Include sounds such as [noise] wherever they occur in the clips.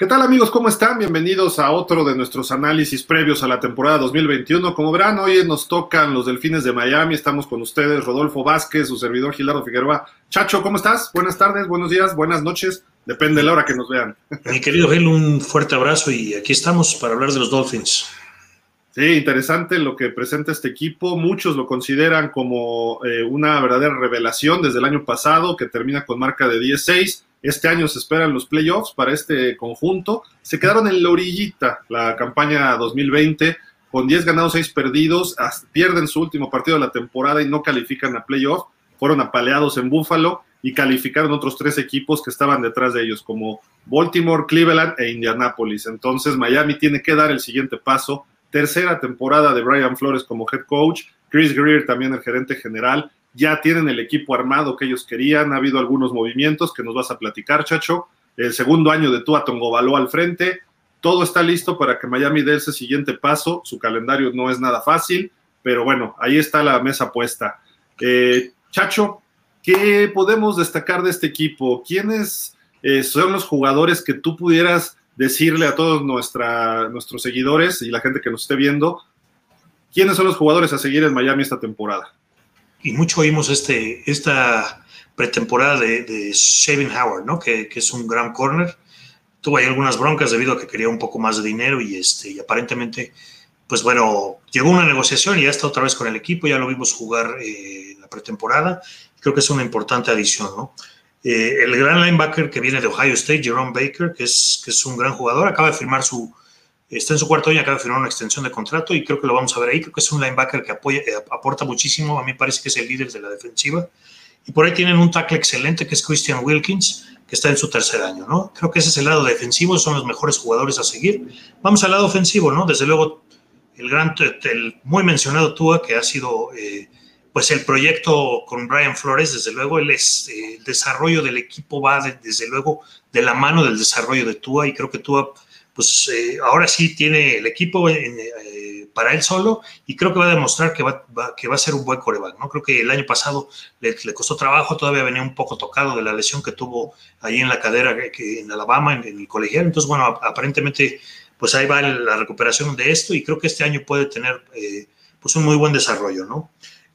¿Qué tal amigos? ¿Cómo están? Bienvenidos a otro de nuestros análisis previos a la temporada 2021. Como verán, hoy nos tocan los Delfines de Miami. Estamos con ustedes, Rodolfo Vázquez, su servidor Gilardo Figueroa. Chacho, ¿cómo estás? Buenas tardes, buenos días, buenas noches. Depende de la hora que nos vean. Mi querido Gel, un fuerte abrazo y aquí estamos para hablar de los Dolphins. Sí, interesante lo que presenta este equipo. Muchos lo consideran como eh, una verdadera revelación desde el año pasado, que termina con marca de 16 este año se esperan los playoffs para este conjunto. Se quedaron en la orillita la campaña 2020 con 10 ganados, 6 perdidos. Pierden su último partido de la temporada y no califican a playoffs. Fueron apaleados en Buffalo y calificaron otros tres equipos que estaban detrás de ellos, como Baltimore, Cleveland e Indianapolis. Entonces Miami tiene que dar el siguiente paso. Tercera temporada de Brian Flores como head coach. Chris Greer también el gerente general ya tienen el equipo armado que ellos querían, ha habido algunos movimientos que nos vas a platicar, Chacho. El segundo año de Tua Tongovaló al frente, todo está listo para que Miami dé ese siguiente paso. Su calendario no es nada fácil, pero bueno, ahí está la mesa puesta. Eh, Chacho, ¿qué podemos destacar de este equipo? ¿Quiénes eh, son los jugadores que tú pudieras decirle a todos nuestros seguidores y la gente que nos esté viendo? ¿Quiénes son los jugadores a seguir en Miami esta temporada? Y mucho oímos este, esta pretemporada de, de Shaving Howard, ¿no? Que, que, es un gran corner. Tuvo ahí algunas broncas debido a que quería un poco más de dinero y, este, y aparentemente, pues bueno, llegó una negociación y ya está otra vez con el equipo, ya lo vimos jugar eh, la pretemporada. Creo que es una importante adición, ¿no? Eh, el gran linebacker que viene de Ohio State, Jerome Baker, que es, que es un gran jugador, acaba de firmar su, Está en su cuarto año, acaba de firmar una extensión de contrato y creo que lo vamos a ver ahí. Creo que es un linebacker que apoya, eh, aporta muchísimo. A mí parece que es el líder de la defensiva. Y por ahí tienen un tackle excelente que es Christian Wilkins, que está en su tercer año, ¿no? Creo que ese es el lado defensivo, son los mejores jugadores a seguir. Vamos al lado ofensivo, ¿no? Desde luego, el gran, el muy mencionado Tua, que ha sido, eh, pues, el proyecto con Brian Flores, desde luego, el, es, eh, el desarrollo del equipo va, desde luego, de la mano del desarrollo de Tua, y creo que Tua pues eh, ahora sí tiene el equipo eh, para él solo y creo que va a demostrar que va, que va a ser un buen coreback, ¿no? Creo que el año pasado le, costó trabajo, todavía venía un poco tocado de la lesión que tuvo ahí en la cadera que, en Alabama, en, el colegial, entonces bueno, aparentemente pues ahí va la recuperación de esto y creo que este año puede tener eh, pues un muy buen desarrollo, ¿no?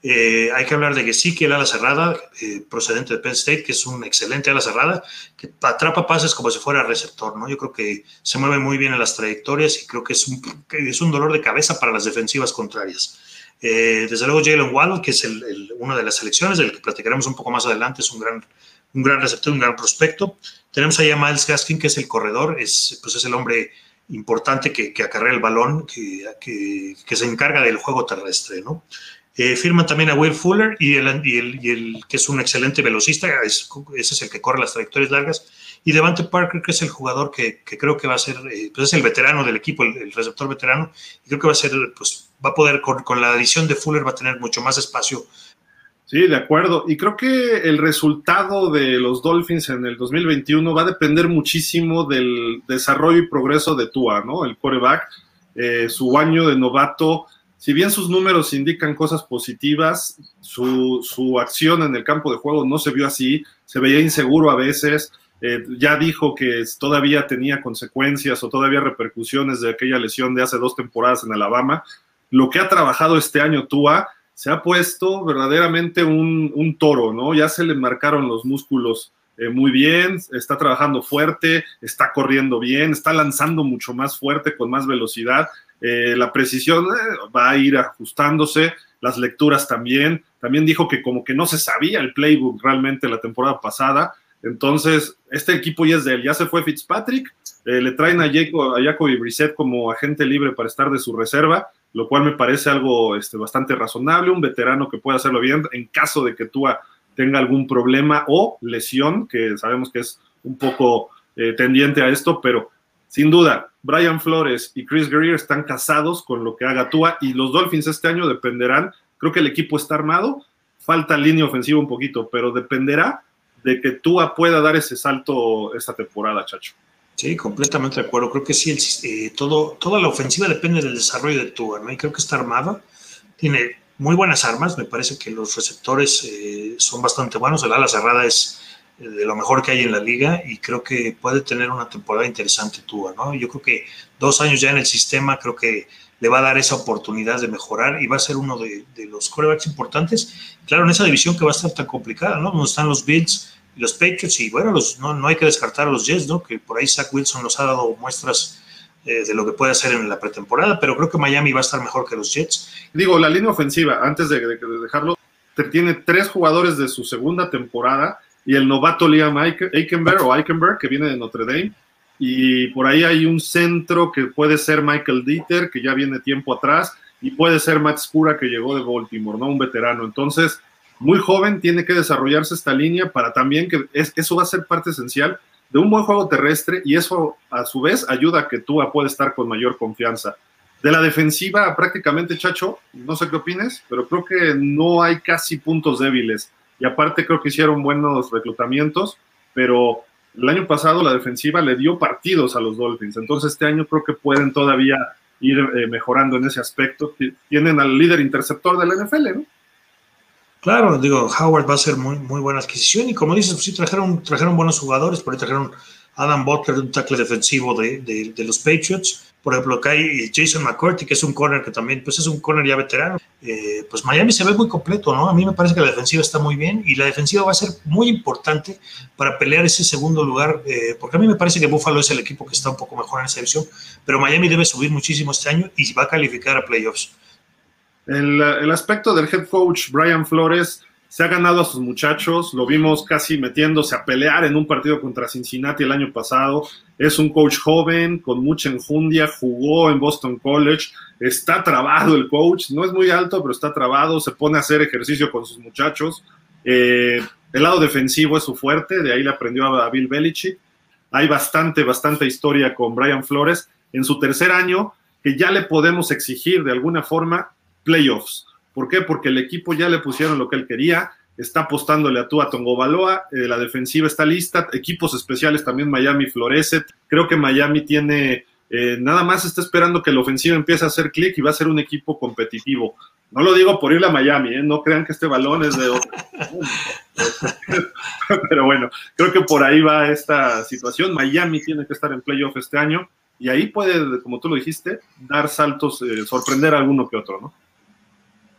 Eh, hay que hablar de que sí, que el ala cerrada, eh, procedente de Penn State, que es un excelente ala cerrada, que atrapa pases como si fuera receptor, ¿no? Yo creo que se mueve muy bien en las trayectorias y creo que es un, es un dolor de cabeza para las defensivas contrarias. Eh, desde luego, Jalen Waddle, que es el, una de las selecciones, del que platicaremos un poco más adelante, es un gran, un gran receptor, un gran prospecto. Tenemos ahí a Miles Gaskin, que es el corredor, es, pues es el hombre importante que, que acarrea el balón, que, que, que, se encarga del juego terrestre, ¿no? Eh, firman también a Will Fuller y el, y el, que es un excelente velocista, ese es el que corre las trayectorias largas. Y Devante Parker, que es el jugador que, creo que va a ser, eh, pues es el veterano del equipo, el, receptor veterano, y creo que va a ser, pues va a poder, con, la adición de Fuller, va a tener mucho más espacio Sí, de acuerdo. Y creo que el resultado de los Dolphins en el 2021 va a depender muchísimo del desarrollo y progreso de Tua, ¿no? El quarterback, eh, su año de novato si bien sus números indican cosas positivas, su, acción en el campo de juego no se vio así, se veía inseguro a veces, eh, ya dijo que todavía tenía consecuencias o todavía repercusiones de aquella lesión de hace dos temporadas en Alabama. Lo que ha trabajado este año Tua se ha puesto verdaderamente un, toro, ¿no? Ya se le marcaron los músculos eh, muy bien, está trabajando fuerte, está corriendo bien, está lanzando mucho más fuerte, con más velocidad. Eh, la precisión eh, va a ir ajustándose, las lecturas también. También dijo que como que no se sabía el playbook realmente la temporada pasada. Entonces, este equipo ya es de él. Ya se fue Fitzpatrick, eh, le traen a, Jacob, a Jacoby Brissett como agente libre para estar de su reserva, lo cual me parece algo este, bastante razonable. Un veterano que puede hacerlo bien en caso de que Tua tenga algún problema o lesión, que sabemos que es un poco tendiente a esto, pero sin duda, Brian Flores y Chris Greer están casados con lo que haga Tua y los Dolphins este año dependerán, creo que el equipo está armado, falta línea ofensiva un poquito, pero dependerá de que Tua pueda dar ese salto esta temporada, Chacho. Sí, completamente de acuerdo. Creo que sí, eh, todo, toda la ofensiva depende del desarrollo de Tua, ¿no? Y creo que está armada, tiene muy buenas armas, me parece que los receptores eh, son bastante buenos, el ala cerrada es de lo mejor que hay en la liga y creo que puede tener una temporada interesante Tua, ¿no? Yo creo que dos años ya en el sistema, creo que le va a dar esa oportunidad de mejorar y va a ser uno de, los corebacks importantes. Claro, en esa división que va a estar tan complicada, ¿no? Donde están los Bills los Patriots y bueno, no, no hay que descartar a los Jets, ¿no? Que por ahí Zach Wilson nos ha dado muestras eh, de lo que puede hacer en la pretemporada, pero creo que Miami va a estar mejor que los Jets. Digo, la línea ofensiva, antes de dejarlo, tiene tres jugadores de su segunda temporada y el novato Liam Eikenberg o Eikenberg, que viene de Notre Dame. Y por ahí hay un centro que puede ser Michael Dieter, que ya viene tiempo atrás, y puede ser Matt Spura, que llegó de Baltimore, ¿no? Un veterano. Entonces, muy joven, tiene que desarrollarse esta línea para también que eso va a ser parte esencial de un buen juego terrestre y eso a su vez ayuda a que Tua pueda estar con mayor confianza. De la defensiva, prácticamente, Chacho, no sé qué opines, pero creo que no hay casi puntos débiles y aparte creo que hicieron buenos reclutamientos, pero el año pasado la defensiva le dio partidos a los Dolphins, entonces este año creo que pueden todavía ir eh, mejorando en ese aspecto. Tienen al líder interceptor de la NFL, ¿no? Claro, digo, Howard va a ser muy, muy buena adquisición y como dices, pues sí trajeron, trajeron buenos jugadores, por ahí trajeron Adam Butler, un tackle defensivo de, de los Patriots, por ejemplo, acá hay Jason McCourty, que es un corner que también, pues es un corner ya veterano. Eh, pues Miami se ve muy completo, ¿no? A mí me parece que la defensiva está muy bien y la defensiva va a ser muy importante para pelear ese segundo lugar, eh, porque a mí me parece que Buffalo es el equipo que está un poco mejor en esa división, pero Miami debe subir muchísimo este año y va a calificar a playoffs. El, el aspecto del head coach Brian Flores se ha ganado a sus muchachos, lo vimos casi metiéndose a pelear en un partido contra Cincinnati el año pasado. Es un coach joven, con mucha enjundia, jugó en Boston College, está trabado el coach, no es muy alto, pero está trabado, se pone a hacer ejercicio con sus muchachos. Eh, el lado defensivo es su fuerte, de ahí le aprendió a Bill Belichick. Hay bastante, bastante historia con Brian Flores. En su tercer año, que ya le podemos exigir de alguna forma playoffs ¿Por qué? Porque el equipo ya le pusieron lo que él quería, está apostándole a Tua Tongo Baloa, eh, la defensiva está lista, equipos especiales también Miami florece, creo que Miami tiene, eh, nada más está esperando que la ofensiva empiece a hacer clic y va a ser un equipo competitivo. No lo digo por irle a Miami, ¿eh? no crean que este balón es de otro. [laughs] Pero bueno, creo que por ahí va esta situación. Miami tiene que estar en playoff este año y ahí puede, como tú lo dijiste, dar saltos, sorprender a alguno que otro, ¿no?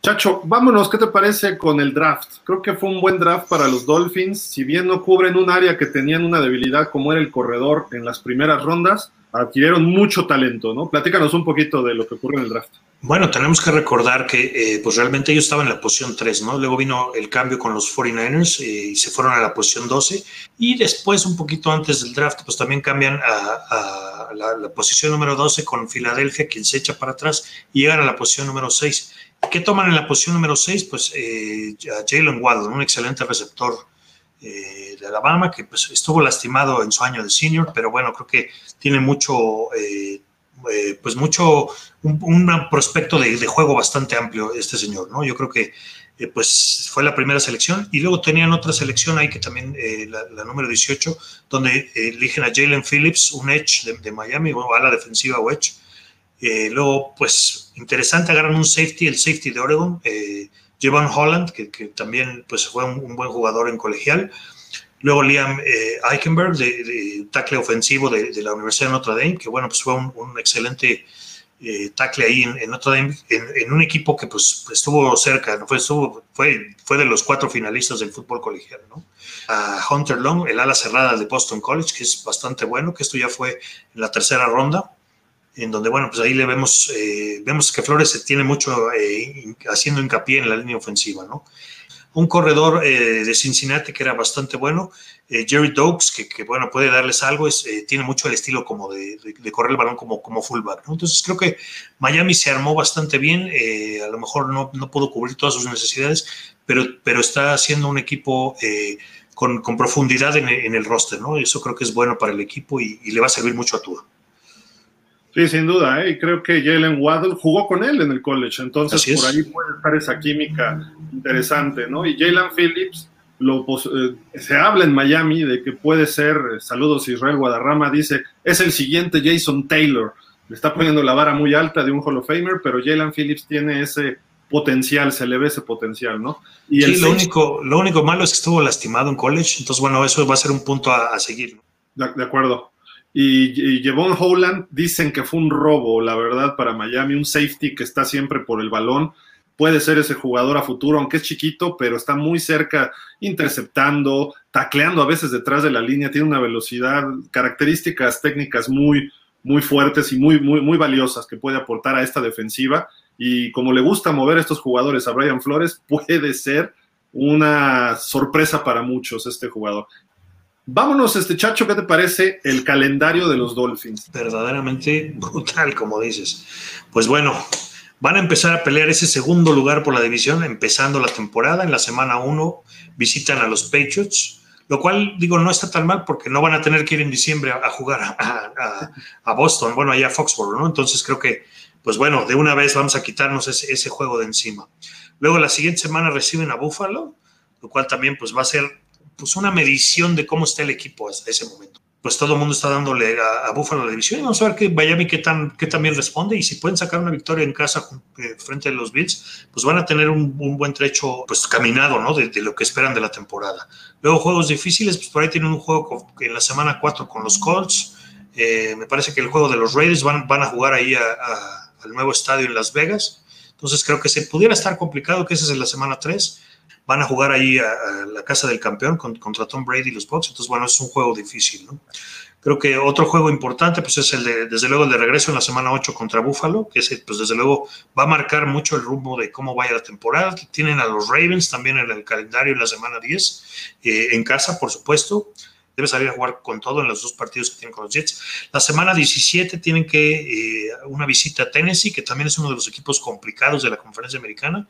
Chacho, vámonos, ¿qué te parece con el draft? Creo que fue un buen draft para los Dolphins, si bien no cubren un área que tenían una debilidad como era el corredor en las primeras rondas, adquirieron mucho talento, ¿no? Platícanos un poquito de lo que ocurrió en el draft. Bueno, tenemos que recordar que eh, pues realmente ellos estaban en la posición 3, ¿no? Luego vino el cambio con los 49ers eh, y se fueron a la posición 12 y después, un poquito antes del draft, pues también cambian a, la, la, posición número 12 con Filadelfia, quien se echa para atrás y llegan a la posición número 6. ¿Qué toman en la posición número 6? Pues eh, Jalen Waddle, un excelente receptor eh, de Alabama que pues, estuvo lastimado en su año de senior, pero bueno, creo que tiene mucho, eh, pues mucho, un, prospecto de, juego bastante amplio este señor, ¿no? Yo creo que pues fue la primera selección y luego tenían otra selección ahí que también, la, número 18, donde eligen a Jalen Phillips, un edge de, Miami, o a la defensiva o edge, eh, luego, pues, interesante, agarran un safety, el safety de Oregon, eh, Javon Holland, que, también pues, fue un, buen jugador en colegial. Luego Liam eh, Eichenberg, de, tackle ofensivo de, la Universidad de Notre Dame, que bueno, pues fue un, excelente eh, tackle ahí en, Notre Dame, en, un equipo que pues estuvo cerca, fue, fue, fue de los cuatro finalistas del fútbol colegial, ¿no? A Hunter Long, el ala cerrada de Boston College, que es bastante bueno, que esto ya fue en la tercera ronda en donde, bueno, pues ahí le vemos, eh, vemos que Flores se tiene mucho eh, haciendo hincapié en la línea ofensiva, ¿no? Un corredor eh, de Cincinnati que era bastante bueno, Jerry Doakes, que, bueno, puede darles algo, es, tiene mucho el estilo como de, correr el balón como, como fullback. Entonces creo que Miami se armó bastante bien, a lo mejor no, no, pudo cubrir todas sus necesidades, pero, pero está haciendo un equipo con, profundidad en, el roster, ¿no? Eso creo que es bueno para el equipo y, y le va a servir mucho a Tua. Sí, sin duda, ¿eh? y creo que Jalen Waddle jugó con él en el college, entonces por ahí puede estar esa química interesante, ¿no? Y Jalen Phillips, lo, eh, se habla en Miami de que puede ser, saludos Israel Guadarrama, dice, es el siguiente Jason Taylor, le está poniendo la vara muy alta de un Hall of Famer, pero Jalen Phillips tiene ese potencial, se le ve ese potencial, ¿no? Y sí, lo, único, lo único malo es que estuvo lastimado en college, entonces bueno, eso va a ser un punto a, seguir. De, acuerdo. Y, y Jevon Howland dicen que fue un robo, la verdad, para Miami, un safety que está siempre por el balón. Puede ser ese jugador a futuro, aunque es chiquito, pero está muy cerca, interceptando, tacleando a veces detrás de la línea, tiene una velocidad, características técnicas muy, muy fuertes y muy, muy, muy valiosas que puede aportar a esta defensiva. Y como le gusta mover a estos jugadores a Brian Flores, [laughs] puede ser una sorpresa para muchos este jugador. Vámonos, este Chacho, ¿qué te parece el calendario de los Dolphins? Verdaderamente brutal, como dices. Pues bueno, van a empezar a pelear ese segundo lugar por la división, empezando la temporada. En la semana 1 visitan a los Patriots, lo cual, digo, no está tan mal porque no van a tener que ir en diciembre a, jugar a, Boston, bueno, allá a Foxborough, ¿no? Entonces creo que, pues bueno, de una vez vamos a quitarnos ese, ese juego de encima. Luego la siguiente semana reciben a Buffalo, lo cual también pues va a ser pues una medición de cómo está el equipo hasta ese momento. Pues todo el mundo está dándole a, a Buffalo la división y vamos a ver que Miami qué, tan, qué también responde y si pueden sacar una victoria en casa eh, frente a los Bills, pues van a tener un, buen trecho pues caminado, ¿no? De, lo que esperan de la temporada. Luego juegos difíciles, pues por ahí tienen un juego en la semana 4 con los Colts. Eh, me parece que el juego de los Raiders van, van a jugar ahí al nuevo estadio en Las Vegas. Entonces creo que se pudiera estar complicado que ese es en la semana 3 van a jugar ahí a, la casa del campeón contra Tom Brady y los Bucks, entonces bueno, es un juego difícil, ¿no? Creo que otro juego importante, pues es el de, desde luego, el de regreso en la semana 8 contra Buffalo, que ese, pues desde luego va a marcar mucho el rumbo de cómo vaya la temporada. Tienen a los Ravens también en el calendario en la semana 10, eh, en casa, por supuesto. Debe salir a jugar con todo en los dos partidos que tienen con los Jets. La semana 17 tienen que eh, una visita a Tennessee, que también es uno de los equipos complicados de la conferencia americana.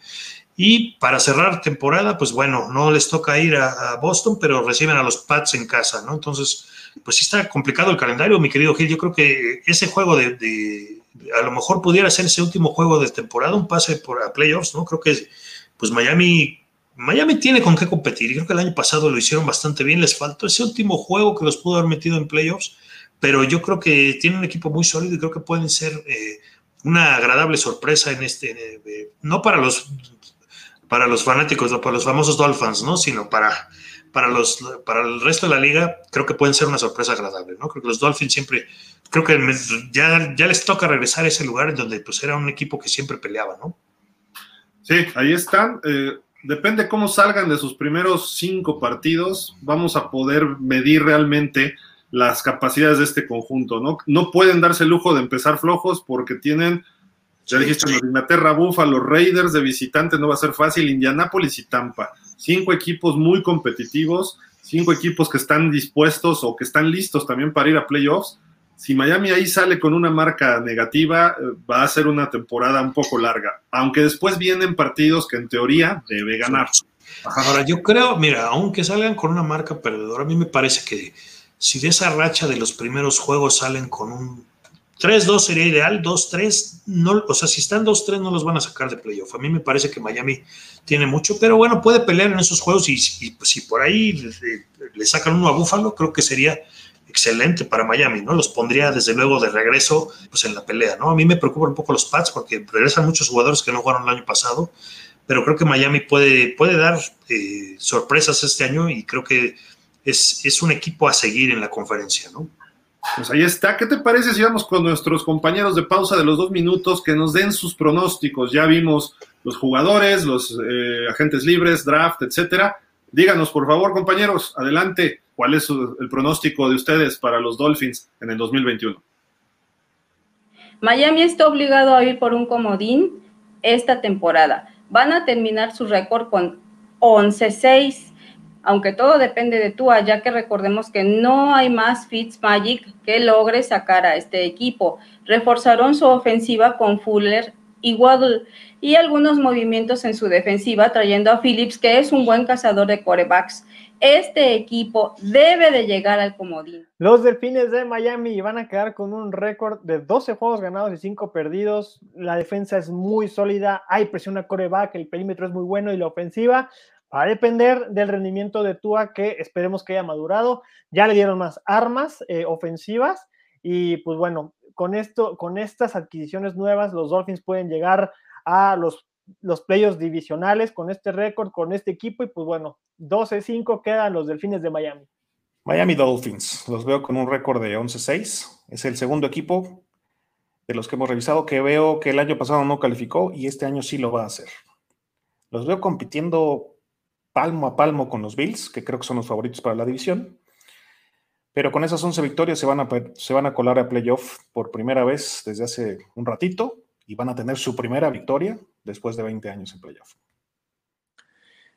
Y para cerrar temporada, pues bueno, no les toca ir a, Boston, pero reciben a los Pats en casa, ¿no? Entonces, pues sí está complicado el calendario, mi querido Gil. Yo creo que ese juego de, a lo mejor pudiera ser ese último juego de temporada, un pase por a playoffs, ¿no? Creo que pues Miami, Miami tiene con qué competir. Creo que el año pasado lo hicieron bastante bien. Les faltó ese último juego que los pudo haber metido en playoffs, pero yo creo que tienen un equipo muy sólido y creo que pueden ser eh, una agradable sorpresa en este, eh, no para los para los fanáticos, no para los famosos Dolphins, ¿no? Sino para, para, los, para el resto de la liga, creo que pueden ser una sorpresa agradable, ¿no? Creo que los Dolphins siempre, creo que ya, ya les toca regresar a ese lugar en donde pues era un equipo que siempre peleaba, ¿no? Sí, ahí están. Eh, depende cómo salgan de sus primeros cinco partidos, vamos a poder medir realmente las capacidades de este conjunto, ¿no? No pueden darse el lujo de empezar flojos porque tienen ya dijiste, los Inglaterra, Buffalo, Raiders de visitante no va a ser fácil, Indianápolis y Tampa. Cinco equipos muy competitivos, cinco equipos que están dispuestos o que están listos también para ir a playoffs. Si Miami ahí sale con una marca negativa, eh, va a ser una temporada un poco larga, aunque después vienen partidos que en teoría debe ganar. Ahora, yo creo, mira, aunque salgan con una marca perdedora, a mí me parece que si de esa racha de los primeros juegos salen con un 3-2 sería ideal, 2-3, no, o sea, si están 2-3 no los van a sacar de playoff. A mí me parece que Miami tiene mucho, pero bueno, puede pelear en esos juegos y, si por ahí le, sacan uno a Búfalo, creo que sería excelente para Miami, ¿no? Los pondría desde luego de regreso pues en la pelea, ¿no? A mí me preocupan un poco los Pats porque regresan muchos jugadores que no jugaron el año pasado, pero creo que Miami puede, puede dar eh, sorpresas este año y creo que es, es un equipo a seguir en la conferencia, ¿no? Pues ahí está. ¿Qué te parece si vamos con nuestros compañeros de pausa de los dos minutos que nos den sus pronósticos? Ya vimos los jugadores, los eh, agentes libres, draft, etcétera. Díganos, por favor, compañeros, adelante, ¿cuál es el pronóstico de ustedes para los Dolphins en el 2021? Miami está obligado a ir por un comodín esta temporada. Van a terminar su récord con 11-6 aunque todo depende de tú, ya que recordemos que no hay más Magic que logre sacar a este equipo. Reforzaron su ofensiva con Fuller y Waddle y algunos movimientos en su defensiva, trayendo a Phillips, que es un buen cazador de corebacks. Este equipo debe de llegar al comodín. Los Delfines de Miami van a quedar con un récord de 12 juegos ganados y 5 perdidos. La defensa es muy sólida, hay presión a coreback, el perímetro es muy bueno y la ofensiva Va a depender del rendimiento de Tua, que esperemos que haya madurado. Ya le dieron más armas eh, ofensivas y pues bueno, con esto, con estas adquisiciones nuevas, los Dolphins pueden llegar a los los playoffs divisionales con este récord, con este equipo, y pues bueno, 12-5 quedan los Delfines de Miami. Miami Dolphins, los veo con un récord de 11-6, es el segundo equipo de los que hemos revisado que veo que el año pasado no calificó y este año sí lo va a hacer. Los veo compitiendo palmo a palmo con los Bills, que creo que son los favoritos para la división. Pero con esas 11 victorias se van a, se van a colar a playoff por primera vez desde hace un ratito y van a tener su primera victoria después de 20 años en playoff.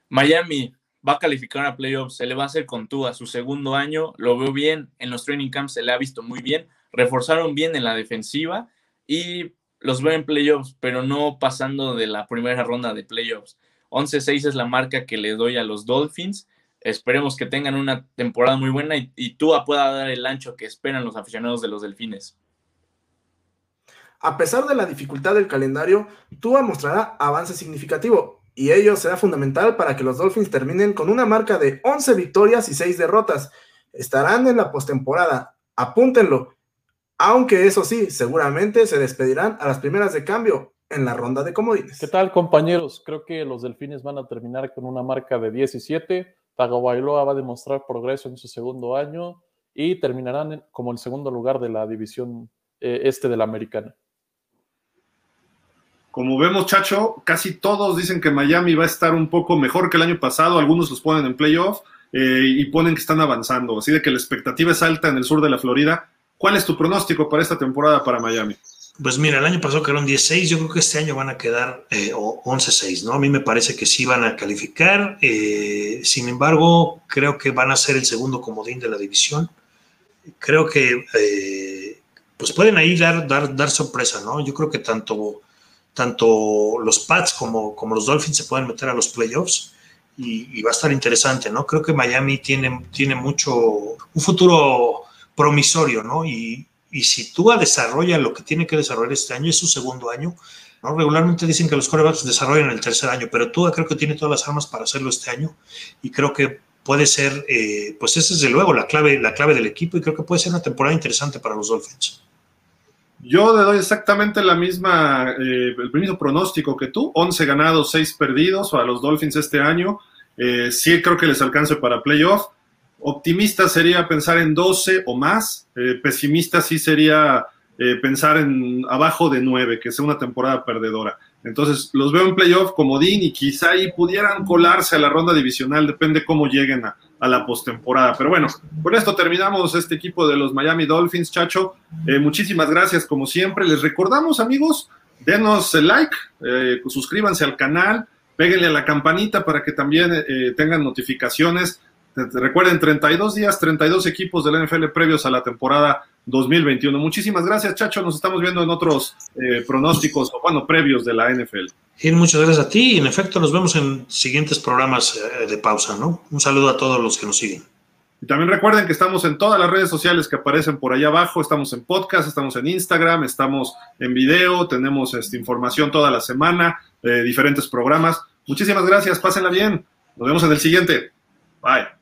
Miami va a calificar a playoffs, se le va a hacer con tú su segundo año, lo veo bien, en los training camps se le ha visto muy bien, reforzaron bien en la defensiva y los veo en playoffs, pero no pasando de la primera ronda de playoffs. 11-6 es la marca que le doy a los Dolphins. Esperemos que tengan una temporada muy buena y, y Tua pueda dar el ancho que esperan los aficionados de los Delfines. A pesar de la dificultad del calendario, Tua mostrará avance significativo y ello será fundamental para que los Dolphins terminen con una marca de 11 victorias y 6 derrotas. Estarán en la postemporada, apúntenlo, aunque eso sí, seguramente se despedirán a las primeras de cambio en la ronda de comodines. ¿Qué tal, compañeros? Creo que los Delfines van a terminar con una marca de 17. Tagovailoa va a demostrar progreso en su segundo año y terminarán como el segundo lugar de la división eh, este de la americana. Como vemos, Chacho, casi todos dicen que Miami va a estar un poco mejor que el año pasado. Algunos los ponen en playoff eh, y ponen que están avanzando. Así de que la expectativa es alta en el sur de la Florida. ¿Cuál es tu pronóstico para esta temporada para Miami? Pues mira, el año pasado quedaron 16, yo creo que este año van a quedar eh, 11-6, ¿no? A mí me parece que sí van a calificar, eh, sin embargo, creo que van a ser el segundo comodín de la división. Creo que eh, pues pueden ahí dar, dar, dar sorpresa, ¿no? Yo creo que tanto tanto los Pats como, como los Dolphins se pueden meter a los playoffs y, va a estar interesante, ¿no? Creo que Miami tiene, tiene mucho, un futuro promisorio, ¿no? Y, y si Tua desarrolla lo que tiene que desarrollar este año, es su segundo año, ¿no? Regularmente dicen que los corebacks desarrollan el tercer año, pero Tua creo que tiene todas las armas para hacerlo este año y creo que puede ser, eh, pues es desde luego la clave, la clave del equipo y creo que puede ser una temporada interesante para los Dolphins. Yo le doy exactamente la misma, eh, el mismo pronóstico que tú, 11 ganados, 6 perdidos a los Dolphins este año. Eh, sí creo que les alcance para playoff. Optimista sería pensar en 12 o más. Eh, pesimista sí sería eh, pensar en abajo de 9, que sea una temporada perdedora. Entonces, los veo en playoff como Dean y quizá ahí pudieran colarse a la ronda divisional, depende cómo lleguen a, a la postemporada. Pero bueno, con esto terminamos este equipo de los Miami Dolphins, Chacho. Eh, muchísimas gracias, como siempre. Les recordamos, amigos, denos el like, eh, suscríbanse al canal, péguenle a la campanita para que también eh, tengan notificaciones. Recuerden, 32 días, 32 equipos de la NFL previos a la temporada 2021. Muchísimas gracias, Chacho. Nos estamos viendo en otros eh, pronósticos, o bueno, previos de la NFL. Y muchas gracias a ti y en efecto nos vemos en siguientes programas eh, de pausa, ¿no? Un saludo a todos los que nos siguen. Y también recuerden que estamos en todas las redes sociales que aparecen por allá abajo, estamos en podcast, estamos en Instagram, estamos en video, tenemos esta información toda la semana, eh, diferentes programas. Muchísimas gracias, pásenla bien. Nos vemos en el siguiente. Bye.